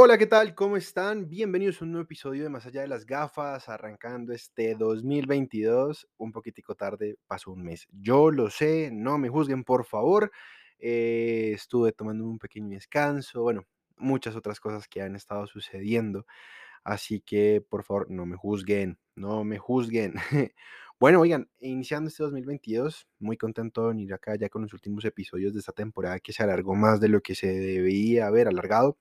Hola, ¿qué tal? ¿Cómo están? Bienvenidos a un nuevo episodio de Más allá de las gafas, arrancando este 2022, un poquitico tarde, pasó un mes. Yo lo sé, no me juzguen, por favor. Eh, estuve tomando un pequeño descanso, bueno, muchas otras cosas que han estado sucediendo, así que por favor, no me juzguen, no me juzguen. Bueno, oigan, iniciando este 2022, muy contento de venir acá ya con los últimos episodios de esta temporada que se alargó más de lo que se debía haber alargado.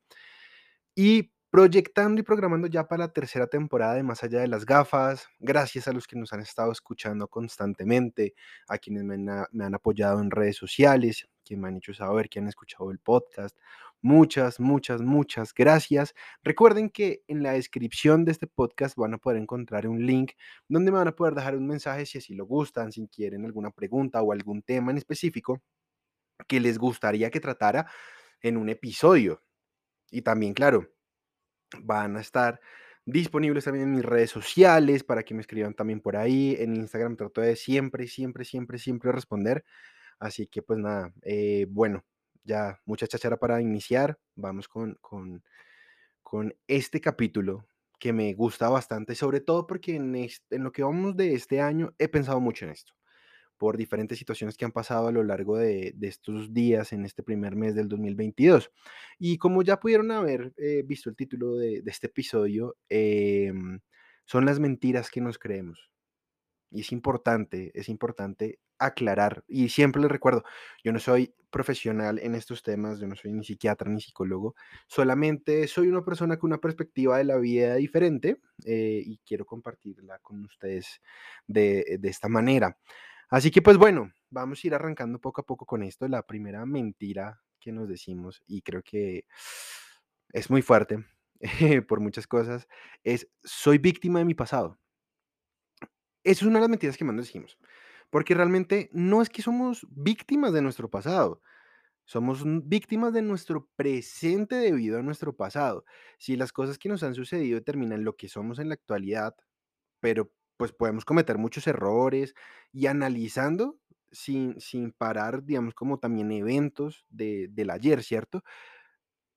Y proyectando y programando ya para la tercera temporada de Más allá de las gafas, gracias a los que nos han estado escuchando constantemente, a quienes me han, apoyado en redes sociales, quienes me han hecho saber que han escuchado el podcast. Muchas, muchas, muchas gracias. Recuerden que en la descripción de este podcast van a poder encontrar un link donde me van a poder dejar un mensaje si así lo gustan, si quieren alguna pregunta o algún tema en específico que les gustaría que tratara en un episodio. Y también, claro, van a estar disponibles también en mis redes sociales para que me escriban también por ahí. En Instagram trato de siempre, siempre, siempre, siempre responder. Así que pues nada, eh, bueno, ya mucha chachara para iniciar. Vamos con, con, con este capítulo que me gusta bastante, sobre todo porque en, en lo que vamos de este año he pensado mucho en esto por diferentes situaciones que han pasado a lo largo de, estos días en este primer mes del 2022. Y como ya pudieron haber eh, visto el título de, este episodio, em, son las mentiras que nos creemos. Y es importante, es importante aclarar. Y siempre les recuerdo, yo no soy profesional en estos temas, yo no soy ni psiquiatra ni psicólogo, solamente soy una persona con una perspectiva de la vida diferente eh, y quiero compartirla con ustedes de, de esta manera. Así que pues bueno, vamos a ir arrancando poco a poco con esto. La primera mentira que nos decimos, y creo que es muy fuerte por muchas cosas, es soy víctima de mi pasado. Eso es una de las mentiras que más nos decimos. Porque realmente no es que somos víctimas de nuestro pasado, somos víctimas de nuestro presente debido a nuestro pasado. Si las cosas que nos han sucedido determinan lo que somos en la actualidad, pero pues podemos cometer muchos errores y analizando sin, sin parar, digamos, como también eventos de, del ayer, ¿cierto?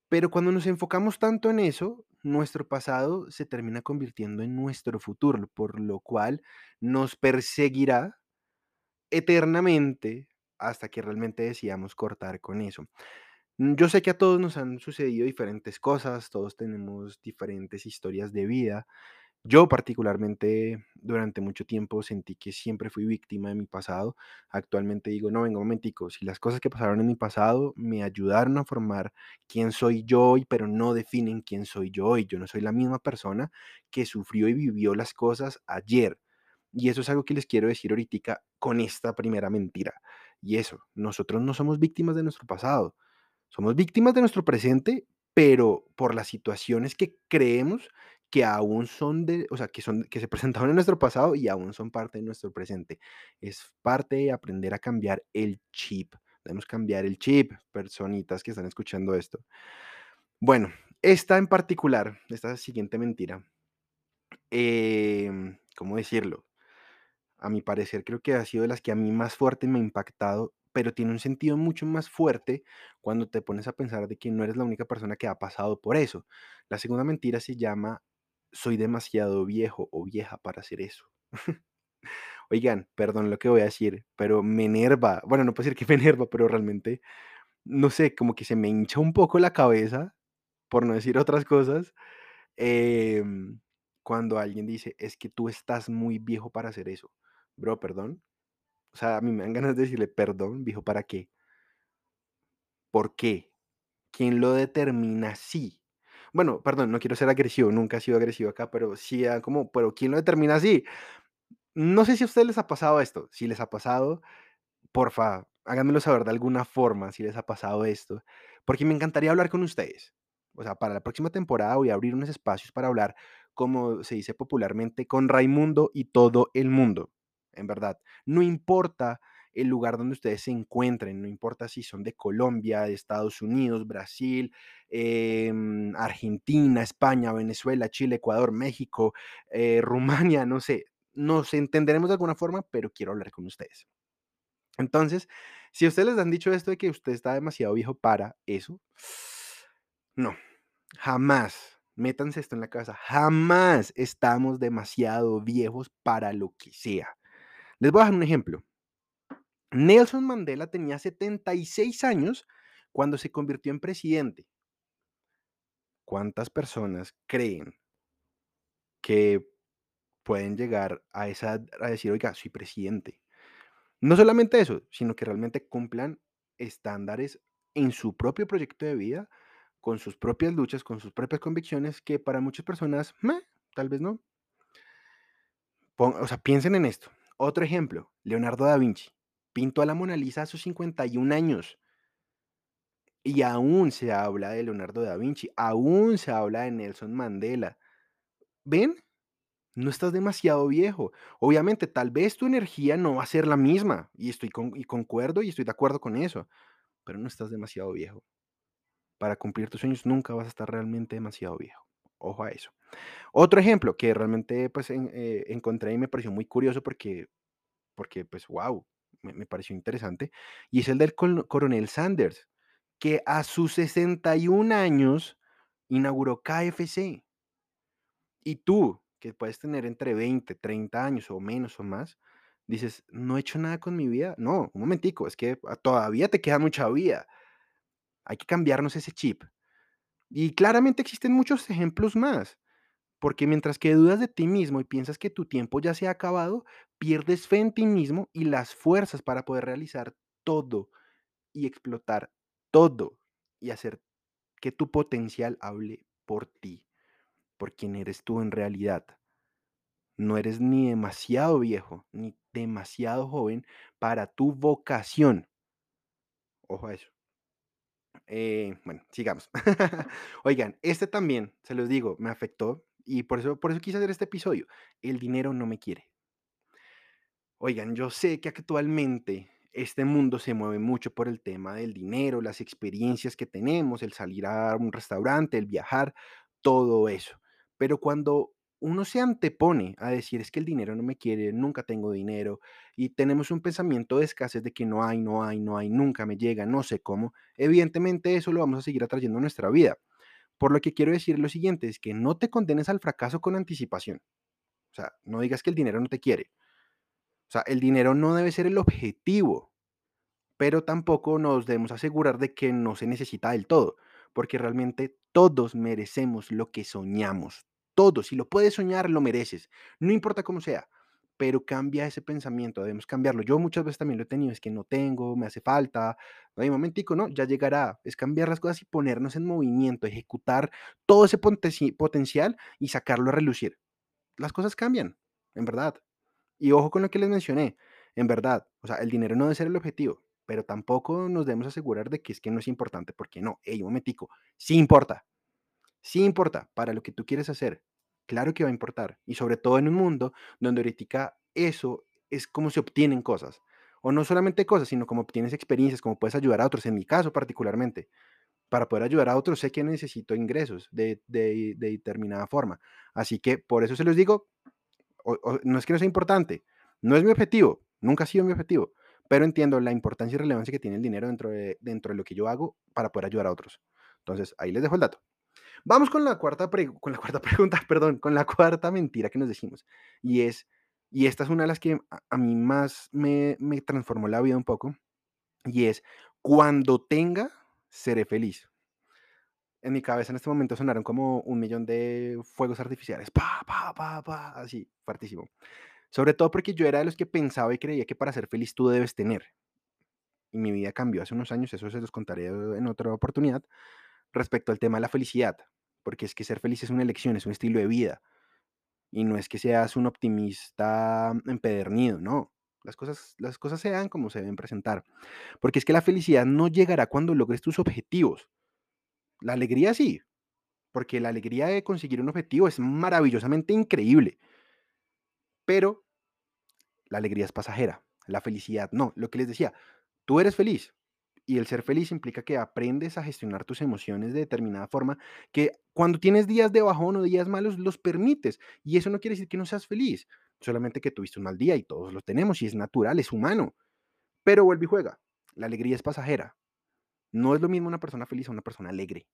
Pero cuando nos enfocamos tanto en eso, nuestro pasado se termina convirtiendo en nuestro futuro, por lo cual nos perseguirá eternamente hasta que realmente decidamos cortar con eso. Mm, yo sé que a todos nos han sucedido diferentes cosas, todos tenemos diferentes historias de vida yo particularmente durante mucho tiempo sentí que siempre fui víctima de mi pasado. Actualmente digo, no, venga un momentico, si las cosas que pasaron en mi pasado me ayudaron a formar quién soy yo hoy, pero no definen quién soy yo hoy. Yo no soy la misma persona que sufrió y vivió las cosas ayer. Y eso es algo que les quiero decir ahorita con esta primera mentira. Y eso, nosotros no somos víctimas de nuestro pasado. Somos víctimas de nuestro presente, pero por las situaciones que creemos que aún son de, o sea, que son, que se presentaron en nuestro pasado y aún son parte de nuestro presente. Es parte de aprender a cambiar el chip. Debemos cambiar el chip, personitas que están escuchando esto. Bueno, esta en particular, esta siguiente mentira, em, ¿cómo decirlo? A mi parecer creo que ha sido de las que a mí más fuerte me ha impactado, pero tiene un sentido mucho más fuerte cuando te pones a pensar de que no eres la única persona que ha pasado por eso. La segunda mentira se llama soy demasiado viejo o vieja para hacer eso. Oigan, perdón lo que voy a decir, pero me enerva. Bueno, no puedo decir que me enerva, pero realmente, no sé, como que se me hincha un poco la cabeza, por no decir otras cosas, em, cuando alguien dice, es que tú estás muy viejo para hacer eso. Bro, perdón. O sea, a mí me dan ganas de decirle, perdón, viejo, ¿para qué? ¿Por qué? ¿Quién lo determina así? Bueno, perdón, no quiero ser agresivo, nunca he sido agresivo acá, pero sí, como, pero ¿quién lo determina así? No sé si a ustedes les ha pasado esto. Si les ha pasado, porfa, háganmelo saber de alguna forma si les ha pasado esto, porque me encantaría hablar con ustedes. O sea, para la próxima temporada voy a abrir unos espacios para hablar, como se dice popularmente, con Raimundo y todo el mundo. En verdad, no importa el lugar donde ustedes se encuentren, no importa si son de Colombia, de Estados Unidos, Brasil, em, Argentina, España, Venezuela, Chile, Ecuador, México, eh, Rumania, no sé, nos entenderemos de alguna forma, pero quiero hablar con ustedes. Entonces, si ustedes les han dicho esto de que usted está demasiado viejo para eso, no, Jamás, métanse esto en la cabeza, jamás estamos demasiado viejos para lo que sea. Les voy a dar un ejemplo. Nelson Mandela tenía 76 años cuando se convirtió en presidente. ¿Cuántas personas creen que pueden llegar a esa a decir: "Oiga, soy presidente"? No solamente eso, sino que realmente cumplan estándares en su propio proyecto de vida, con sus propias luchas, con sus propias convicciones, que para muchas personas, tal vez no. O sea, piensen en esto. Otro ejemplo, Leonardo da Vinci pintó a la Mona Lisa a sus 51 años. Y aún se habla de Leonardo da Vinci, aún se habla de Nelson Mandela. ¿Ven? No estás demasiado viejo. Obviamente, tal vez tu energía no va a ser la misma, y estoy con y concuerdo y estoy de acuerdo con eso, pero no estás demasiado viejo. Para cumplir tus sueños nunca vas a estar realmente demasiado viejo. Ojo a eso. Otro ejemplo que realmente, pues, eh, encontré y me pareció muy curioso porque porque, pues, guau, me pareció interesante, y es el del coronel Sanders, que a sus 61 años inauguró KFC. Y tú, que puedes tener entre 20, 30 años o menos o más, dices: "No he hecho nada con mi vida". No, un momentico, es que todavía te queda mucha vida. Hay que cambiarnos ese chip. Y claramente existen muchos ejemplos más, porque mientras que dudas de ti mismo y piensas que tu tiempo ya se ha acabado, pierdes fe en ti mismo y las fuerzas para poder realizar todo y explotar todo y hacer que tu potencial hable por ti, por quien eres tú en realidad. No eres ni demasiado viejo ni demasiado joven para tu vocación. Ojo a eso. Eh, bueno, sigamos. Oigan, este también, se los digo, me afectó y por eso, por eso quise hacer este episodio. El dinero no me quiere. Oigan, yo sé que actualmente este mundo se mueve mucho por el tema del dinero, las experiencias que tenemos, el salir a un restaurante, el viajar, todo eso. Pero cuando uno se antepone a decir es que el dinero no me quiere, nunca tengo dinero, y tenemos un pensamiento de escasez de que no hay, no hay, no hay, nunca me llega, no sé cómo, evidentemente eso lo vamos a seguir atrayendo a nuestra vida. Por lo que quiero decir lo siguiente, es que no te condenes al fracaso con anticipación. O sea, no digas que el dinero no te quiere. O sea, el dinero no debe ser el objetivo, pero tampoco nos debemos asegurar de que no se necesita del todo, porque realmente todos merecemos lo que soñamos. Todos, si lo puedes soñar, lo mereces. No importa cómo sea, pero cambia ese pensamiento, debemos cambiarlo. Yo muchas veces también lo he tenido, es que no tengo, me hace falta. No hay momentico, no, ya llegará. Es cambiar las cosas y ponernos en movimiento, ejecutar todo ese potenci- potencial y sacarlo a relucir. Las cosas cambian, en verdad. Y ojo con lo que les mencioné, en verdad, o sea, el dinero no debe ser el objetivo, pero tampoco nos debemos asegurar de que es que no es importante, porque no, ey, un momentico, sí importa, sí importa para lo que tú quieres hacer, claro que va a importar, y sobre todo en un mundo donde ahorita eso es como se obtienen cosas, o no solamente cosas, sino como obtienes experiencias, como puedes ayudar a otros, en mi caso particularmente, para poder ayudar a otros sé que necesito ingresos de, de de determinada forma, así que por eso se los digo, o- o- no es que no sea importante, no es mi objetivo, nunca ha sido mi objetivo, pero entiendo la importancia y relevancia que tiene el dinero dentro de, dentro de lo que yo hago para poder ayudar a otros. Entonces, ahí les dejo el dato. Vamos con la cuarta, con la cuarta pregunta, perdón, con la cuarta mentira que nos decimos. Y es, y esta es una de las que a, a mí más me, me transformó la vida un poco, y es, cuando tenga, seré feliz. En mi cabeza en este momento sonaron como un millón de fuegos artificiales, pa, pa, pa, pa, así, fuertísimo. Sobre todo porque yo era de los que pensaba y creía que para ser feliz tú debes tener. Y mi vida cambió hace unos años, eso se los contaré en otra oportunidad, respecto al tema de la felicidad. Porque es que ser feliz es una elección, es un estilo de vida. Y no es que seas un optimista empedernido, no. Las cosas, las cosas se dan como se deben presentar. Porque es que la felicidad no llegará cuando logres tus objetivos. La alegría sí, porque la alegría de conseguir un objetivo es maravillosamente increíble. Pero la alegría es pasajera, la felicidad no. Lo que les decía, tú eres feliz y el ser feliz implica que aprendes a gestionar tus emociones de determinada forma, que cuando tienes días de bajón o días malos los permites y eso no quiere decir que no seas feliz, solamente que tuviste un mal día y todos lo tenemos y es natural, es humano. Pero vuelve y juega. La alegría es pasajera. No es lo mismo una persona feliz a una persona alegre.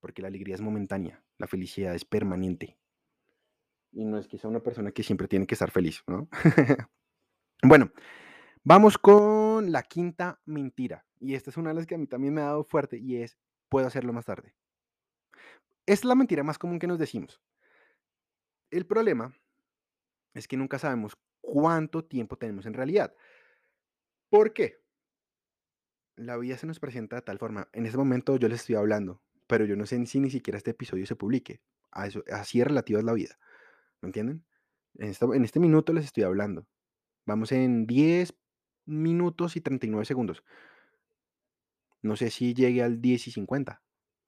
porque la alegría es momentánea, la felicidad es permanente. Y no es sea una persona que siempre tiene que estar feliz, ¿no? bueno, vamos con la quinta mentira. Y esta es una de las que a mí también me ha dado fuerte y es, puedo hacerlo más tarde. Es la mentira más común que nos decimos. El problema es que nunca sabemos cuánto tiempo tenemos en realidad. ¿Por qué? La vida se nos presenta de tal forma. En este momento yo les estoy hablando, pero yo no sé si ni siquiera este episodio se publique. así es relativa es la vida. ¿Me entienden? En, en este minuto les estoy hablando. Vamos en 10 minutos y 39 segundos. No sé si llegue al 10 y 50.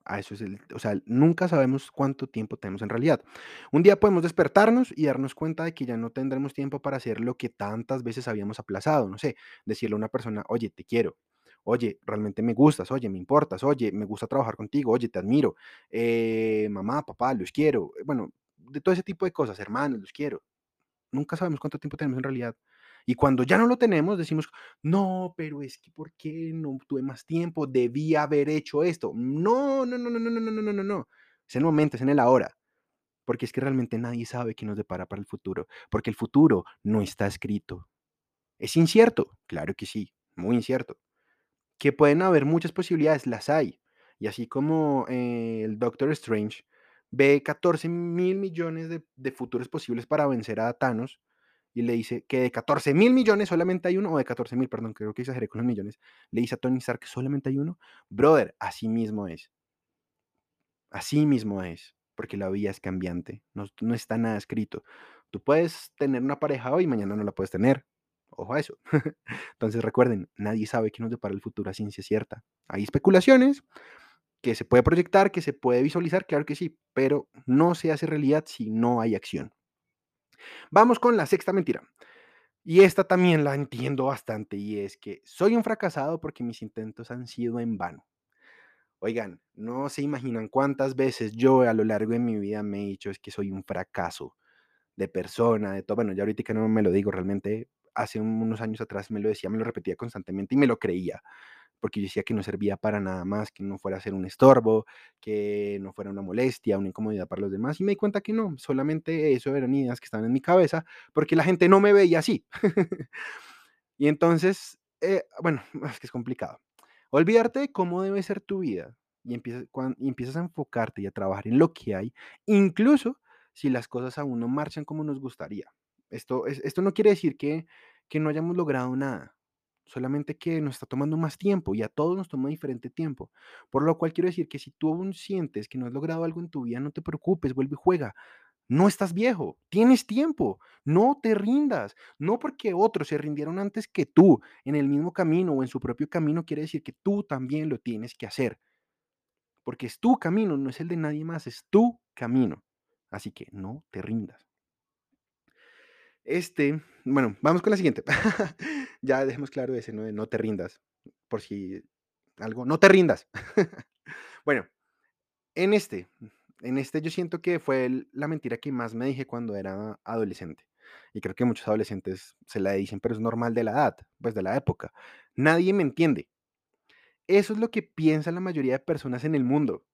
A eso es el, o sea, nunca sabemos cuánto tiempo tenemos en realidad. Un día podemos despertarnos y darnos cuenta de que ya no tendremos tiempo para hacer lo que tantas veces habíamos aplazado. No sé, decirle a una persona, oye, te quiero. Oye, realmente me gustas, oye, me importas, oye, me gusta trabajar contigo, oye, te admiro, eh, mamá, papá, los quiero. Bueno, de todo ese tipo de cosas, hermanos, los quiero. Nunca sabemos cuánto tiempo tenemos en realidad. Y cuando ya no lo tenemos, decimos, no, pero es que ¿por qué no tuve más tiempo? Debí haber hecho esto. No, no, no, no, no, no, no, no, no, no. Es en el momento, es en el ahora. Porque es que realmente nadie sabe qué nos depara para el futuro. Porque el futuro no está escrito. ¿Es incierto? Claro que sí, muy incierto. Que pueden haber muchas posibilidades, las hay. Y así como eh, el Doctor Strange ve 14 mil millones de, de futuros posibles para vencer a Thanos, y le dice que de 14 mil millones solamente hay uno, o de 14 mil, perdón, creo que exageré con los millones, le dice a Tony Stark que solamente hay uno, brother, así mismo es. Así mismo es, porque la vida es cambiante, no, no está nada escrito. Tú puedes tener una pareja hoy y mañana no la puedes tener. Ojo a eso. Entonces recuerden, nadie sabe qué nos depara el futuro a ciencia cierta. Hay especulaciones que se puede proyectar, que se puede visualizar, claro que sí, pero no se hace realidad si no hay acción. Vamos con la sexta mentira. Y esta también la entiendo bastante y es que soy un fracasado porque mis intentos han sido en vano. Oigan, no se imaginan cuántas veces yo a lo largo de mi vida me he dicho es que soy un fracaso de persona, de todo. Bueno, ya ahorita que no me lo digo realmente, hace unos años atrás me lo decía, me lo repetía constantemente y me lo creía porque yo decía que no servía para nada más, que no fuera a ser un estorbo, que no fuera una molestia, una incomodidad para los demás. Y me di cuenta que no, solamente eso eran ideas que estaban en mi cabeza, porque la gente no me veía así. y entonces, eh, bueno, es que es complicado. Olvidarte de cómo debe ser tu vida y empiezas, a enfocarte y a trabajar en lo que hay, incluso si las cosas aún no marchan como nos gustaría. Esto, esto no quiere decir que, que no hayamos logrado nada solamente que nos está tomando más tiempo y a todos nos toma diferente tiempo. Por lo cual quiero decir que si tú aún sientes que no has logrado algo en tu vida, no te preocupes, vuelve y juega. No estás viejo, tienes tiempo, no te rindas. No porque otros se rindieron antes que tú en el mismo camino o en su propio camino, quiere decir que tú también lo tienes que hacer. Porque es tu camino, no es el de nadie más, es tu camino. Así que no te rindas. Este, bueno, vamos con la siguiente. ya dejemos claro ese, ¿no? no te rindas. Por si algo, no te rindas. bueno, en este, en este yo siento que fue la mentira que más me dije cuando era adolescente. Y creo que muchos adolescentes se la dicen, pero es normal de la edad, pues de la época. Nadie me entiende. Eso es lo que piensa la mayoría de personas en el mundo.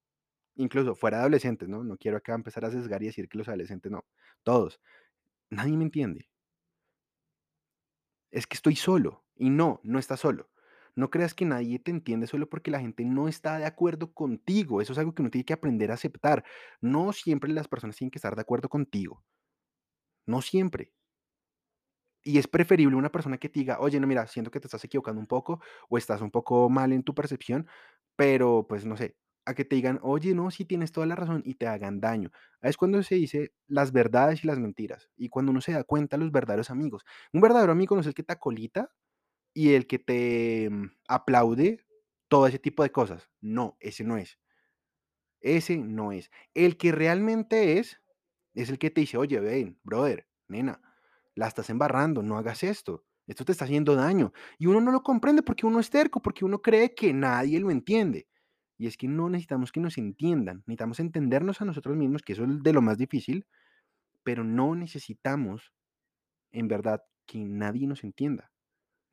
Incluso fuera de adolescentes, ¿no? No quiero acá empezar a sesgar y decir que los adolescentes no. Todos. Nadie me entiende. Es que estoy solo. Y no, no estás solo. No creas que nadie te entiende solo porque la gente no está de acuerdo contigo. Eso es algo que uno tiene que aprender a aceptar. No siempre las personas tienen que estar de acuerdo contigo. No siempre. Y es preferible una persona que te diga, oye, no, mira, siento que te estás equivocando un poco o estás un poco mal en tu percepción, pero pues no sé, a que te digan, oye, no, sí tienes toda la razón y te hagan daño. Es cuando se dice las verdades y las mentiras. Y cuando uno se da cuenta los verdaderos amigos. Un verdadero amigo no es el que te acolita y el que te mm, aplaude todo ese tipo de cosas. No, ese no es. Ese no es. El que realmente es, es el que te dice, oye, ven, brother, nena, la estás embarrando, no hagas esto. Esto te está haciendo daño. Y uno no lo comprende porque uno es terco, porque uno cree que nadie lo entiende. Y es que no necesitamos que nos entiendan, necesitamos entendernos a nosotros mismos, que eso es de lo más difícil, pero no necesitamos, en verdad, que nadie nos entienda.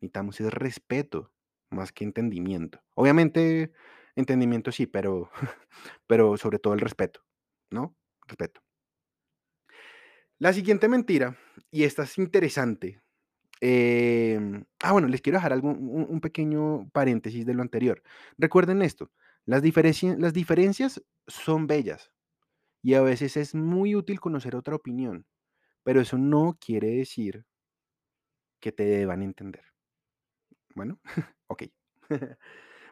Necesitamos ese respeto más que entendimiento. Obviamente, Entendimiento sí, pero, pero sobre todo el respeto, ¿no? Respeto. La siguiente mentira, y esta es interesante. em, ah, bueno, les quiero dejar algo, un pequeño paréntesis de lo anterior. Recuerden esto, las, las diferencias son bellas y a veces es muy útil conocer otra opinión, pero eso no quiere decir que te deban entender. Bueno, ok.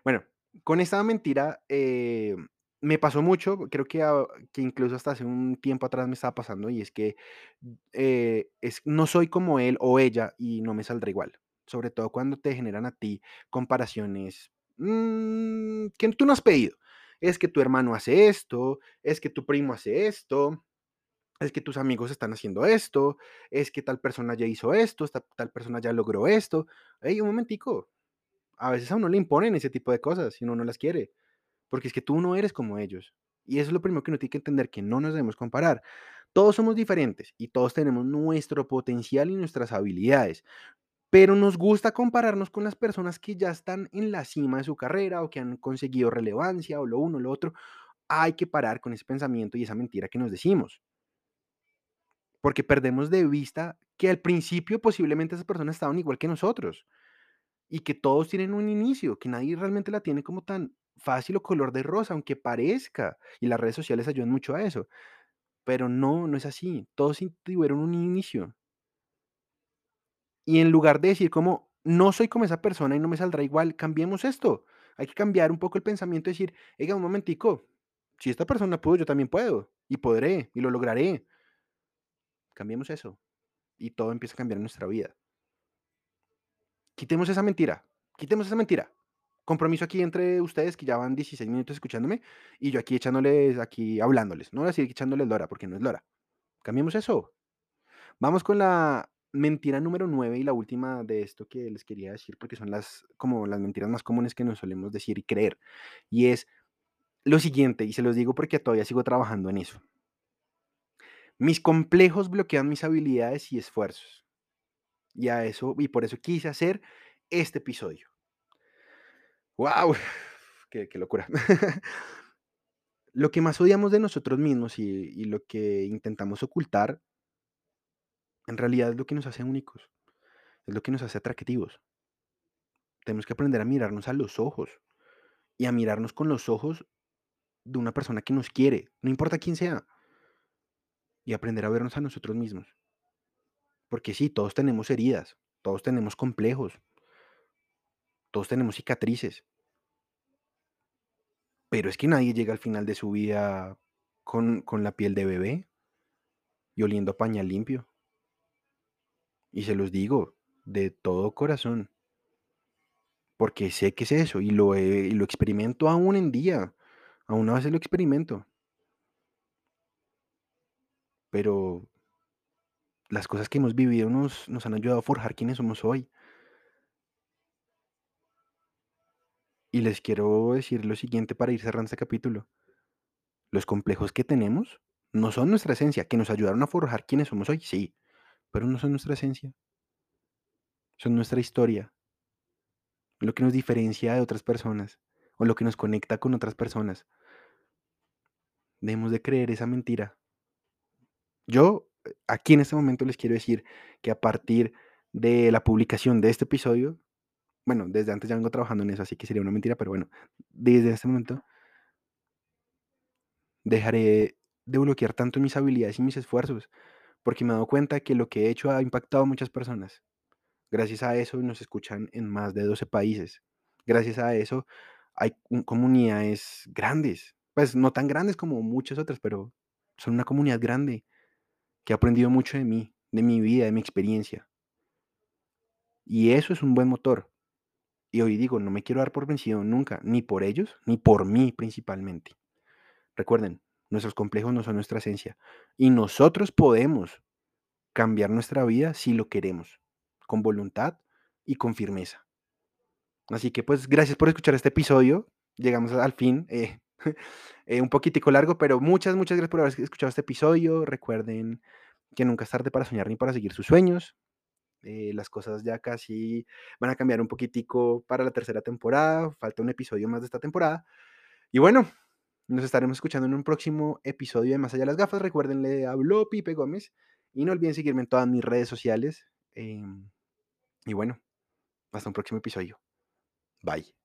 Bueno, con esta mentira eh, me pasó mucho, creo que, que incluso hasta hace un tiempo atrás me estaba pasando y es que eh, es, no soy como él o ella y no me saldrá igual. Sobre todo cuando te generan a ti comparaciones mm, que tú no has pedido. Es que tu hermano hace esto, es que tu primo hace esto, es que tus amigos están haciendo esto, es que tal persona ya hizo esto, tal persona ya logró esto. Ey, un momentico, a veces a uno le imponen ese tipo de cosas si uno no las quiere, porque es que tú no eres como ellos. Y eso es lo primero que uno tiene que entender, que no nos debemos comparar. Todos somos diferentes y todos tenemos nuestro potencial y nuestras habilidades, pero nos gusta compararnos con las personas que ya están en la cima de su carrera o que han conseguido relevancia o lo uno o lo otro. Hay que parar con ese pensamiento y esa mentira que nos decimos, porque perdemos de vista que al principio posiblemente esas personas estaban igual que nosotros y que todos tienen un inicio, que nadie realmente la tiene como tan fácil o color de rosa, aunque parezca. Y las redes sociales ayudan mucho a eso. Pero no, no es así. Todos tuvieron un inicio. Y en lugar de decir como, no soy como esa persona y no me saldrá igual, cambiemos esto. Hay que cambiar un poco el pensamiento y decir, oiga, un momentico, si esta persona pudo, yo también puedo. Y podré, y lo lograré. Cambiemos eso. Y todo empieza a cambiar en nuestra vida. Quitemos esa mentira. Quitemos esa mentira. Compromiso aquí entre ustedes que ya van 16 minutos escuchándome y yo aquí echándoles, aquí hablándoles. No voy a decir echándoles lora porque no es lora. Cambiemos eso. Vamos con la mentira número 9 y la última de esto que les quería decir porque son las como las mentiras más comunes que nos solemos decir y creer. Y es lo siguiente, y se los digo porque todavía sigo trabajando en eso. Mis complejos bloquean mis habilidades y esfuerzos. Y a eso, y por eso quise hacer este episodio. ¡Wow! ¡Qué, locura! Lo que más odiamos de nosotros mismos y lo que intentamos ocultar, en realidad es lo que nos hace únicos, es lo que nos hace atractivos. Tenemos que aprender a mirarnos a los ojos y a mirarnos con los ojos de una persona que nos quiere, no importa quién sea, y aprender a vernos a nosotros mismos. Porque sí, todos tenemos heridas, todos tenemos complejos, todos tenemos cicatrices, pero es que nadie llega al final de su vida con, con la piel de bebé y oliendo a pañal limpio. Y se los digo de todo corazón, porque sé que es eso y lo, y lo experimento aún en día. Aún a veces lo experimento. Pero las cosas que hemos vivido nos, nos han ayudado a forjar quienes somos hoy. Y les quiero decir lo siguiente para ir cerrando este capítulo. Los complejos que tenemos no son nuestra esencia, que nos ayudaron a forjar quienes somos hoy, sí, pero no son nuestra esencia, son nuestra historia, lo que nos diferencia de otras personas o lo que nos conecta con otras personas. Debemos de creer esa mentira. Yo eh, aquí en este momento les quiero decir que a partir de la publicación de este episodio, bueno, desde antes ya vengo trabajando en eso, así que sería una mentira, pero bueno, desde este momento dejaré de bloquear tanto mis habilidades y mis esfuerzos, porque me he dado cuenta que lo que he hecho ha impactado a muchas personas. Gracias a eso nos escuchan en más de 12 países. Gracias a eso hay un- comunidades grandes, pues no tan grandes como muchas otras, pero son una comunidad grande que ha aprendido mucho de mí, de mi vida, de mi experiencia. Y eso es un buen motor. Y hoy digo, no me quiero dar por vencido nunca, ni por ellos, ni por mí principalmente. Recuerden, nuestros complejos no son nuestra esencia. Y nosotros podemos cambiar nuestra vida si lo queremos, con voluntad y con firmeza. Así que pues gracias por escuchar este episodio. Llegamos al fin. eh, eh, un poquitico largo, pero muchas, muchas gracias por haber escuchado este episodio. Recuerden que nunca es tarde para soñar ni para seguir sus sueños. Eh, las cosas ya casi van a cambiar un poquitico para la tercera temporada. Falta un episodio más de esta temporada. Y bueno, nos estaremos escuchando en un próximo episodio de Más allá de las gafas. Recuerden, le habló Pipe Gómez y no olviden seguirme en todas mis redes sociales. em, y bueno, hasta un próximo episodio. Bye.